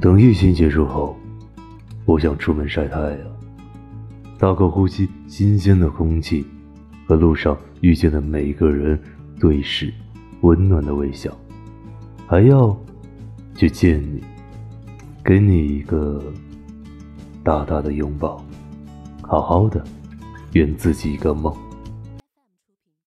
等疫情结束后我想出门晒太阳大口呼吸新鲜的空气和路上遇见的每一个人对视温暖的微笑。还要去见你给你一个大大的拥抱好好的圆自己一个梦。